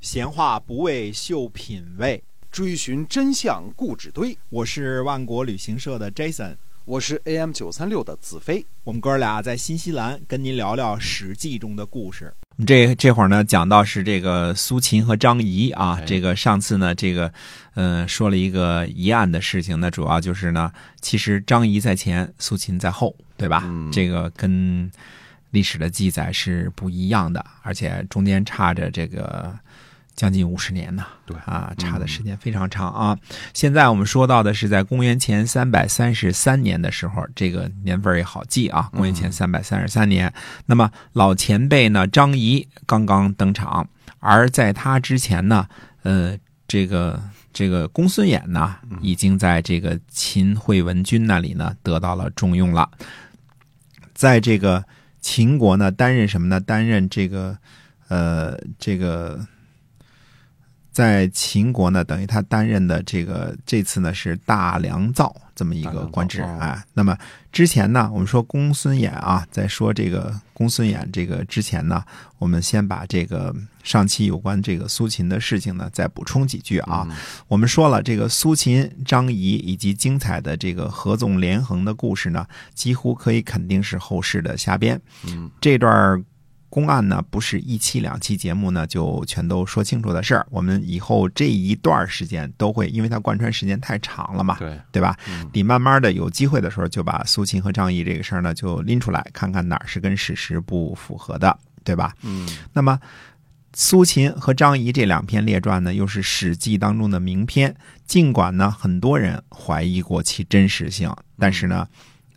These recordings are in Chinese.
闲话不为秀品味，追寻真相故纸堆。我是万国旅行社的 Jason，我是 AM 九三六的子飞。我们哥俩在新西兰跟您聊聊《史记》中的故事。这这会儿呢，讲到是这个苏秦和张仪啊。这个上次呢，这个嗯说了一个疑案的事情，呢主要就是呢，其实张仪在前，苏秦在后，对吧？这个跟历史的记载是不一样的，而且中间差着这个。将近五十年呢，对啊，差的时间非常长啊。现在我们说到的是在公元前三百三十三年的时候，这个年份也好记啊。公元前三百三十三年，那么老前辈呢，张仪刚刚登场，而在他之前呢，呃，这个这个公孙衍呢，已经在这个秦惠文君那里呢得到了重用了，在这个秦国呢担任什么呢？担任这个呃这个。在秦国呢，等于他担任的这个这次呢是大良造这么一个官职啊。那么之前呢，我们说公孙衍啊，在说这个公孙衍这个之前呢，我们先把这个上期有关这个苏秦的事情呢再补充几句啊。我们说了，这个苏秦、张仪以及精彩的这个合纵连横的故事呢，几乎可以肯定是后世的瞎编。嗯，这段。公案呢，不是一期两期节目呢就全都说清楚的事儿。我们以后这一段时间都会，因为它贯穿时间太长了嘛，对对吧？得慢慢的有机会的时候，就把苏秦和张仪这个事儿呢就拎出来，看看哪儿是跟史实不符合的，对吧？嗯。那么，苏秦和张仪这两篇列传呢，又是《史记》当中的名篇。尽管呢，很多人怀疑过其真实性，但是呢。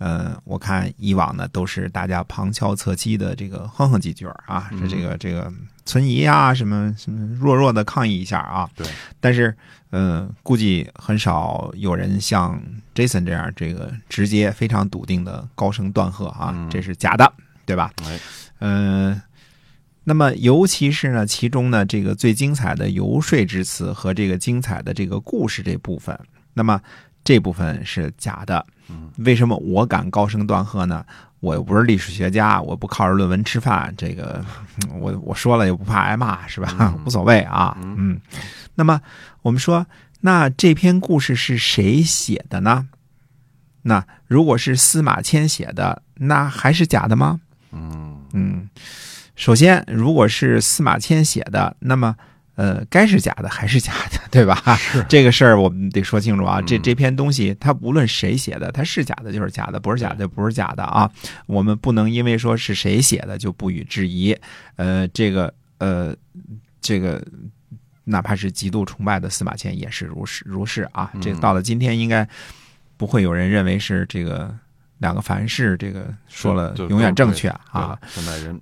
呃，我看以往呢都是大家旁敲侧击的这个哼哼几句啊，是这个这个存疑啊，什么什么弱弱的抗议一下啊。对。但是，嗯，估计很少有人像 Jason 这样这个直接非常笃定的高声断喝啊，这是假的，对吧？嗯。那么，尤其是呢，其中呢这个最精彩的游说之词和这个精彩的这个故事这部分，那么。这部分是假的，为什么我敢高声断喝呢？我又不是历史学家，我不靠着论文吃饭，这个我我说了也不怕挨骂，是吧？无所谓啊，嗯。那么我们说，那这篇故事是谁写的呢？那如果是司马迁写的，那还是假的吗？嗯嗯。首先，如果是司马迁写的，那么。呃，该是假的还是假的，对吧？是这个事儿，我们得说清楚啊。这这篇东西，它无论谁写的，它是假的就是假的，不是假的不是假的啊。我们不能因为说是谁写的就不予置疑。呃，这个呃，这个哪怕是极度崇拜的司马迁也是如是如是啊。这到了今天，应该不会有人认为是这个两个凡是这个说了永远正确啊。现在人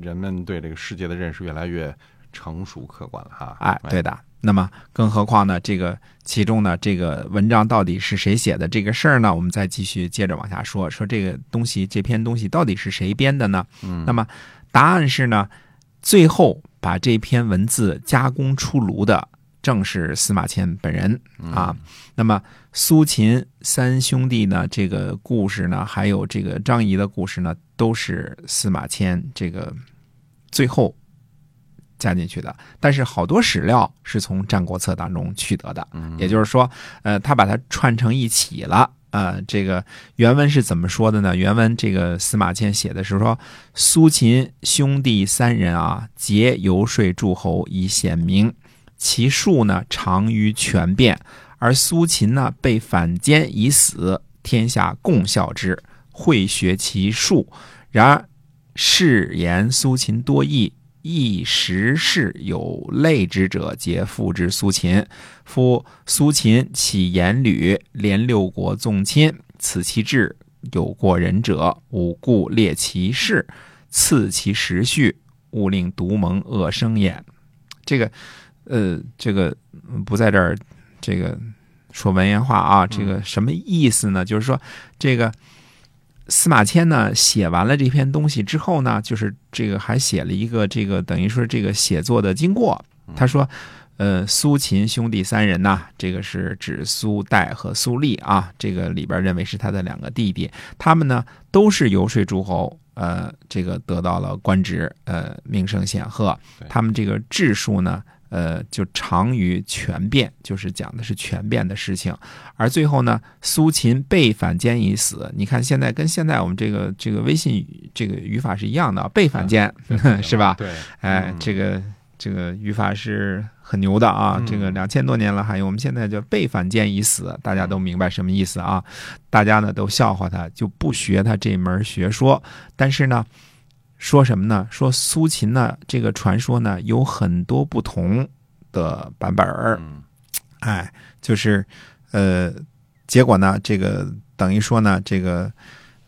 人们对这个世界的认识越来越。成熟客观了哈，哎，对的。那么，更何况呢？这个其中呢，这个文章到底是谁写的？这个事儿呢，我们再继续接着往下说。说这个东西，这篇东西到底是谁编的呢？嗯，那么答案是呢，最后把这篇文字加工出炉的，正是司马迁本人啊。那么苏秦三兄弟呢，这个故事呢，还有这个张仪的故事呢，都是司马迁这个最后。加进去的，但是好多史料是从《战国策》当中取得的，也就是说，呃，他把它串成一起了。呃，这个原文是怎么说的呢？原文这个司马迁写的是说，苏秦兄弟三人啊，皆游说诸侯以显名，其术呢长于权变，而苏秦呢被反间以死，天下共笑之，会学其术。然而誓言苏秦多义。一时事有类之者，皆复之苏秦。夫苏秦起言吕，连六国纵亲，此其志。有过人者，吾故列其事，次其时序，勿令独蒙恶生焉。这个，呃，这个不在这儿，这个说文言话啊。这个什么意思呢？就是说，这个。司马迁呢写完了这篇东西之后呢，就是这个还写了一个这个等于说这个写作的经过。他说，呃，苏秦兄弟三人呐，这个是指苏代和苏厉啊，这个里边认为是他的两个弟弟，他们呢都是游说诸侯，呃，这个得到了官职，呃，名声显赫。他们这个智术呢，呃，就长于权变，就是讲的是权变的事情。而最后呢，苏秦被反间已死。你看现在跟现在我们这个这个微信这个语法是一样的，被反间、是吧？对，哎，嗯这个这个语法是很牛的啊！嗯这个两千多年了，还有我们现在叫被反间已死，大家都明白什么意思啊？大家呢都笑话他，就不学他这门学说。但是呢，说什么呢？说苏秦呢这个传说呢有很多不同的版本儿，嗯哎，就是呃，结果呢，这个等于说呢，这个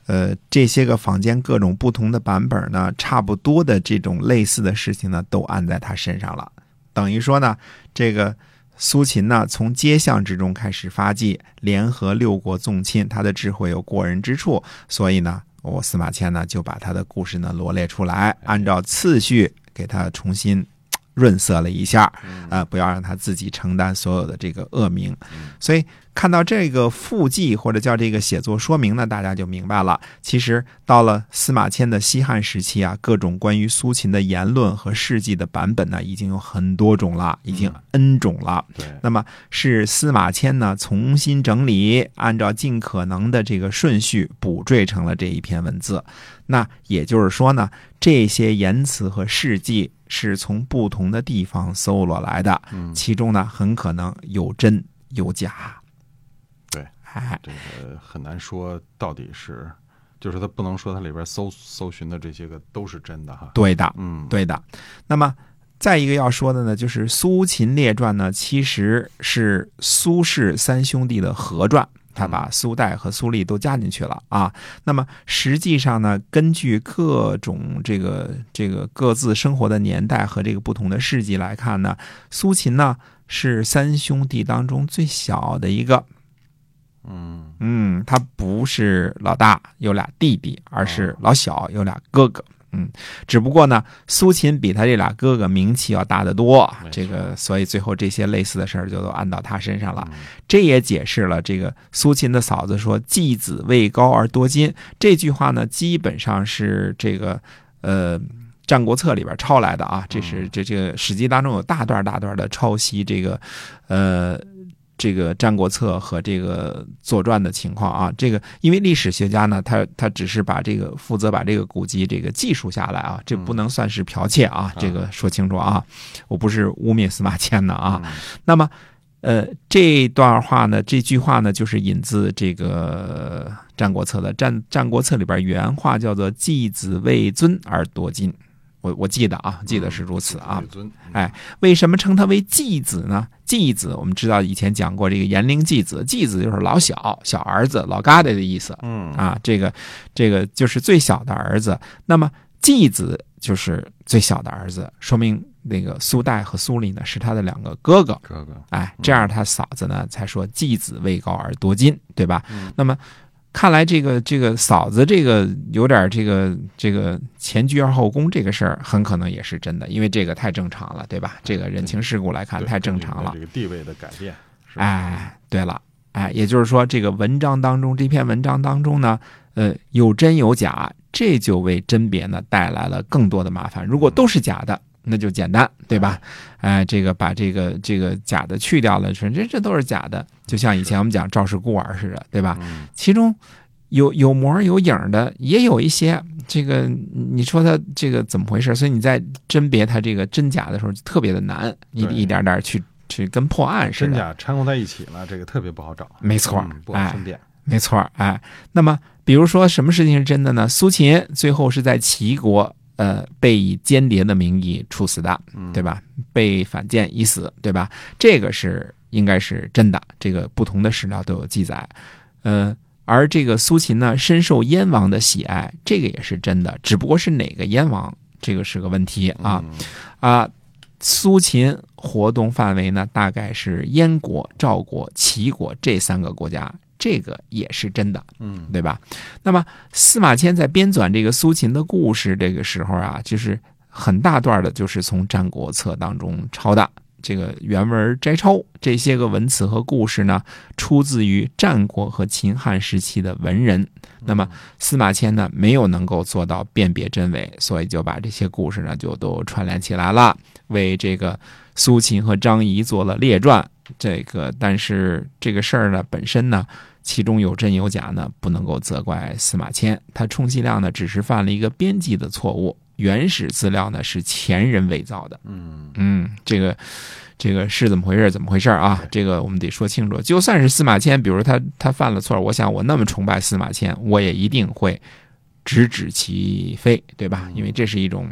呃，这些个坊间各种不同的版本呢，差不多的这种类似的事情呢，都按在他身上了。等于说呢，这个苏秦呢，从街巷之中开始发迹，联合六国纵亲，他的智慧有过人之处，所以呢，我司马迁呢就把他的故事呢罗列出来，按照次序给他重新润色了一下。啊、不要让他自己承担所有的这个恶名。所以看到这个附记或者叫这个写作说明呢，大家就明白了。其实到了司马迁的西汉时期啊，各种关于苏秦的言论和事迹的版本呢，已经有很多种了，已经 N 种了。对，那么是司马迁呢重新整理，按照尽可能的这个顺序补缀成了这一篇文字。那也就是说呢，这些言辞和事迹是从不同的地方搜罗来的，嗯，其中呢很可能有真有假。对，哎，这个很难说到底是，就是他不能说它里边搜搜寻的这些个都是真的哈。对的，嗯，对的。那么再一个要说的呢，就是《苏秦列传》呢，其实是苏轼三兄弟的合传。他把苏代和苏厉都加进去了啊。那么实际上呢，根据各种这个这个各自生活的年代和这个不同的事迹来看呢，苏秦呢是三兄弟当中最小的一个。嗯嗯，他不是老大，有俩弟弟，而是老小，有俩哥哥。嗯，只不过呢，苏秦比他这俩哥哥名气要大得多这个所以最后这些类似的事儿就都按到他身上了。嗯这也解释了这个苏秦的嫂子说“继子位高而多金”这句话呢，基本上是这个呃《战国策》里边抄来的啊。这是这这个《史记》当中有大段大段的抄袭这个呃这个《战国策》和这个《左传》的情况啊。这个因为历史学家呢，他他只是把这个负责把这个古籍这个记述下来啊，这不能算是剽窃啊。这个说清楚啊，我不是污蔑司马迁的啊。嗯那么，呃，这段话呢，这句话呢，就是引自这个《战国策》的《战战国策》里边原话，叫做“继子为尊而夺金”。我我记得啊，记得是如此啊。哎，为什么称他为继子呢？继子，我们知道以前讲过这个延陵继子，继子就是老小、小儿子、老疙瘩的意思嗯啊。这个这个就是最小的儿子。那么继子就是最小的儿子，说明那个苏代和苏厉呢是他的两个哥哥。哥哥，哎，这样他嫂子呢才说继子位高而多金，对吧？嗯那么看来这个这个嫂子这个有点这个这个前居而后宫这个事儿，很可能也是真的，因为这个太正常了，对吧？这个人情世故来看太正常了这。个地位的改变，是，哎，对了，哎，也就是说，这个文章当中，这篇文章当中呢，呃，有真有假，这就为甄别呢带来了更多的麻烦。如果都是假的，那就简单，对吧？哎，这个把这个这个假的去掉了，说这这都是假的，就像以前我们讲赵氏孤儿似的，对吧？嗯其中有有模儿有影儿的，也有一些这个，你说他这个怎么回事？所以你在甄别他这个真假的时候，就特别的难，一一点点去去跟破案似的真。假掺和在一起了，这个特别不好找，没错嗯，不好哎分辨，没错儿，哎，那么比如说什么事情是真的呢？苏秦最后是在齐国，呃，被以间谍的名义处死的，嗯对吧？被反间已死，对吧？这个是应该是真的，这个不同的史料都有记载，呃。而这个苏秦呢，深受燕王的喜爱，这个也是真的，只不过是哪个燕王，这个是个问题啊。嗯啊，苏秦活动范围呢，大概是燕国、赵国、齐国这三个国家，这个也是真的，嗯对吧？那么司马迁在编纂这个苏秦的故事这个时候啊，就是很大段的，就是从《战国策》当中抄的这个原文摘抄。这些个文词和故事呢，出自于战国和秦汉时期的文人。那么司马迁呢，没有能够做到辨别真伪，所以就把这些故事呢，就都串联起来了，为这个苏秦和张仪做了列传。这个，但是这个事儿呢，本身呢，其中有真有假呢，不能够责怪司马迁。他充其量呢，只是犯了一个编辑的错误。原始资料呢是前人伪造的。嗯嗯，这个这个是怎么回事？怎么回事啊？这个我们得说清楚。就算是司马迁，比如他他犯了错，我想我那么崇拜司马迁，我也一定会直指其非，对吧？因为这是一种，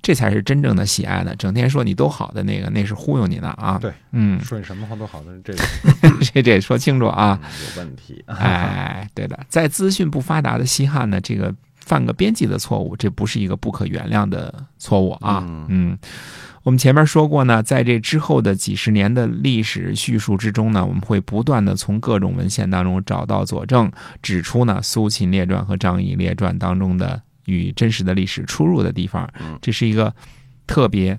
这才是真正的喜爱呢。整天说你都好的那个，那是忽悠你的啊。对，嗯，说你什么话都好的，这个 这得说清楚啊。嗯有问题。哎，对的，在资讯不发达的西汉呢，这个犯个编辑的错误，这不是一个不可原谅的错误啊。嗯嗯，我们前面说过呢，在这之后的几十年的历史叙述之中呢，我们会不断的从各种文献当中找到佐证，指出呢《苏秦列传》和《张仪列传》当中的与真实的历史出入的地方嗯。这是一个特别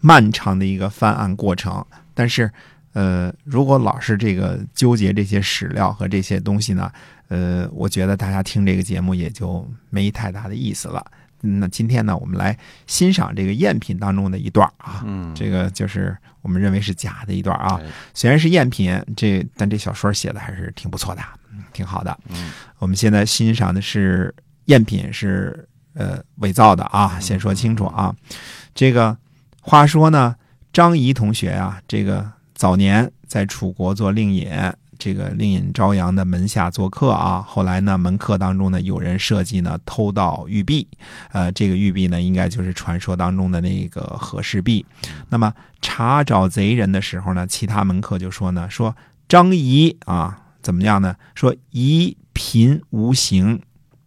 漫长的一个翻案过程，但是。呃，如果老是这个纠结这些史料和这些东西呢，呃，我觉得大家听这个节目也就没太大的意思了。嗯那今天呢，我们来欣赏这个赝品当中的一段啊，嗯，这个就是我们认为是假的一段啊。哎虽然是赝品，这但这小说写的还是挺不错的，嗯挺好的。嗯我们现在欣赏的是赝品，是呃伪造的啊，先说清楚啊。这个话说呢，张仪同学啊，这个早年在楚国做令尹，这个令尹朝阳的门下做客啊。后来呢，门客当中呢，有人设计呢偷盗玉璧，呃，这个玉璧呢，应该就是传说当中的那个和氏璧。那么查找贼人的时候呢，其他门客就说呢，说张仪啊，怎么样呢？说仪贫无形，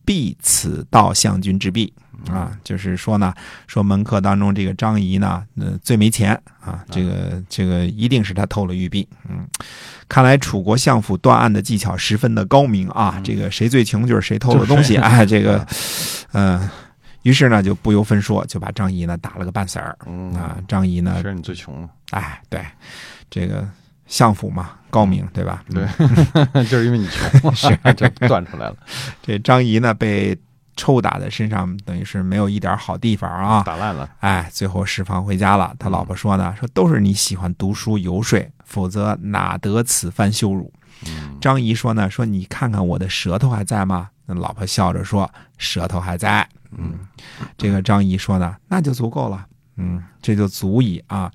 必此道相君之弊。啊，就是说呢，说门客当中这个张仪呢，呃，最没钱啊，这个这个一定是他偷了玉璧。嗯，看来楚国相府断案的技巧十分的高明啊，这个谁最穷就是谁偷了东西啊，这个，嗯、于是呢就不由分说就把张仪呢打了个半死儿。嗯。啊，张仪呢谁让你最穷了？哎，对，这个相府嘛，高明，对吧？对嗯 就是因为你穷，是 就断出来了，这张仪呢被抽打在身上，等于是没有一点好地方啊。打烂了。哎，最后释放回家了。他老婆说呢，说都是你喜欢读书游说，否则哪得此番羞辱？嗯张仪说呢，说你看看我的舌头还在吗？那老婆笑着说，舌头还在。嗯这个张仪说呢，那就足够了，嗯，这就足以啊。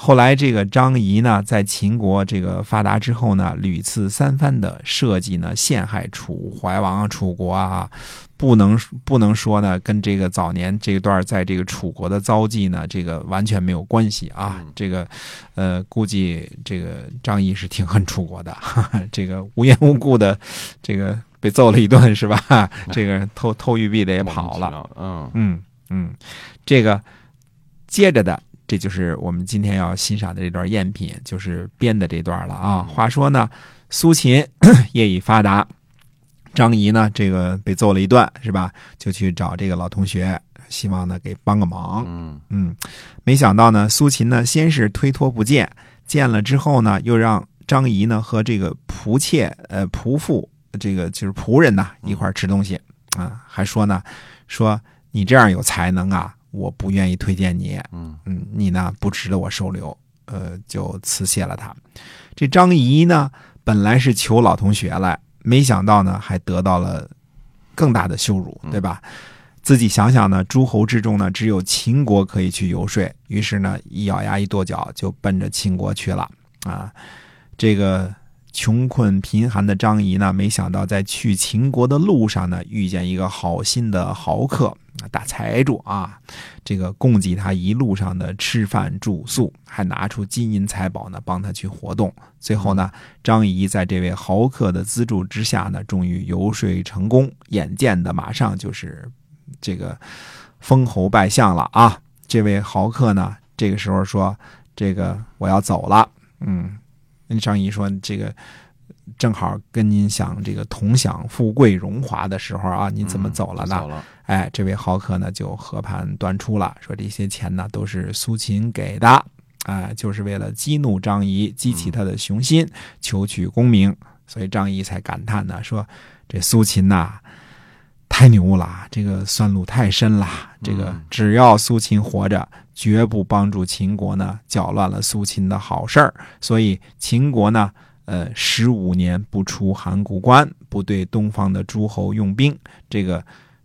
后来这个张仪呢，在秦国这个发达之后呢，屡次三番的设计呢陷害楚怀王啊、楚国啊，不能不能说呢跟这个早年这段在这个楚国的遭际呢，这个完全没有关系啊。嗯这个呃，估计这个张仪是挺恨楚国的，哈哈，这个无缘无故的这个被揍了一顿是吧？这个偷偷玉璧的也跑了。嗯嗯嗯，这个接着的，这就是我们今天要欣赏的这段赝品，就是编的这段了啊。话说呢，苏秦 业已发达，张仪呢这个被揍了一顿是吧？就去找这个老同学，希望呢给帮个忙。嗯嗯，没想到呢，苏秦呢先是推脱不见，见了之后呢，又让张仪呢和这个仆妾呃仆妇这个就是仆人呐一块吃东西啊，还说呢说你这样有才能啊，我不愿意推荐你，嗯嗯，你呢不值得我收留，呃，就辞谢了他。这张仪呢，本来是求老同学来，没想到呢，还得到了更大的羞辱，对吧？自己想想呢，诸侯之中呢，只有秦国可以去游说，于是呢，一咬牙一跺脚，就奔着秦国去了啊。这个穷困贫寒的张仪呢，没想到在去秦国的路上呢，遇见一个好心的豪客。大财主啊，这个供给他一路上的吃饭住宿，还拿出金银财宝呢，帮他去活动。最后呢，张仪在这位豪客的资助之下呢，终于游说成功，眼见的马上就是这个封侯拜相了啊！这位豪客呢，这个时候说：“这个我要走了。”嗯，那张仪说：“这个正好跟您想这个同享富贵荣华的时候啊，你怎么走了呢？”走了。哎，这位豪客呢就和盘端出了，说这些钱呢都是苏秦给的啊、就是为了激怒张仪，激起他的雄心，求取功名，所以张仪才感叹呢，说这苏秦呐、太牛了，这个算路太深了，这个嗯只要苏秦活着，绝不帮助秦国呢搅乱了苏秦的好事儿，所以秦国呢。呃，十五年不出函谷关，不对东方的诸侯用兵，这个，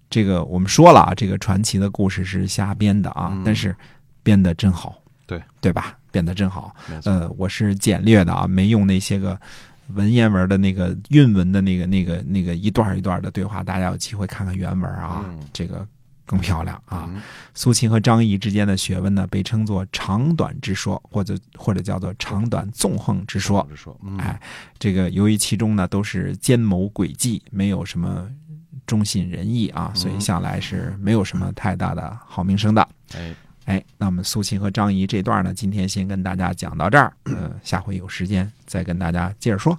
这个我们说了啊，这个传奇的故事是瞎编的啊，嗯但是编的真好，对对吧？编的真好。呃，我是简略的啊，没用那些个文言文的那个韵文的那个那个那个一段一段的对话，大家有机会看看原文啊，嗯这个更漂亮啊。嗯苏秦和张仪之间的学问呢，被称作长短之说，或者或者叫做长短纵横之说。是说，嗯哎，这个由于其中呢都是奸谋诡计，没有什么忠信仁义啊，所以向来是没有什么太大的好名声的。哎，哎，那么苏秦和张仪这段呢，今天先跟大家讲到这儿，呃，下回有时间再跟大家接着说。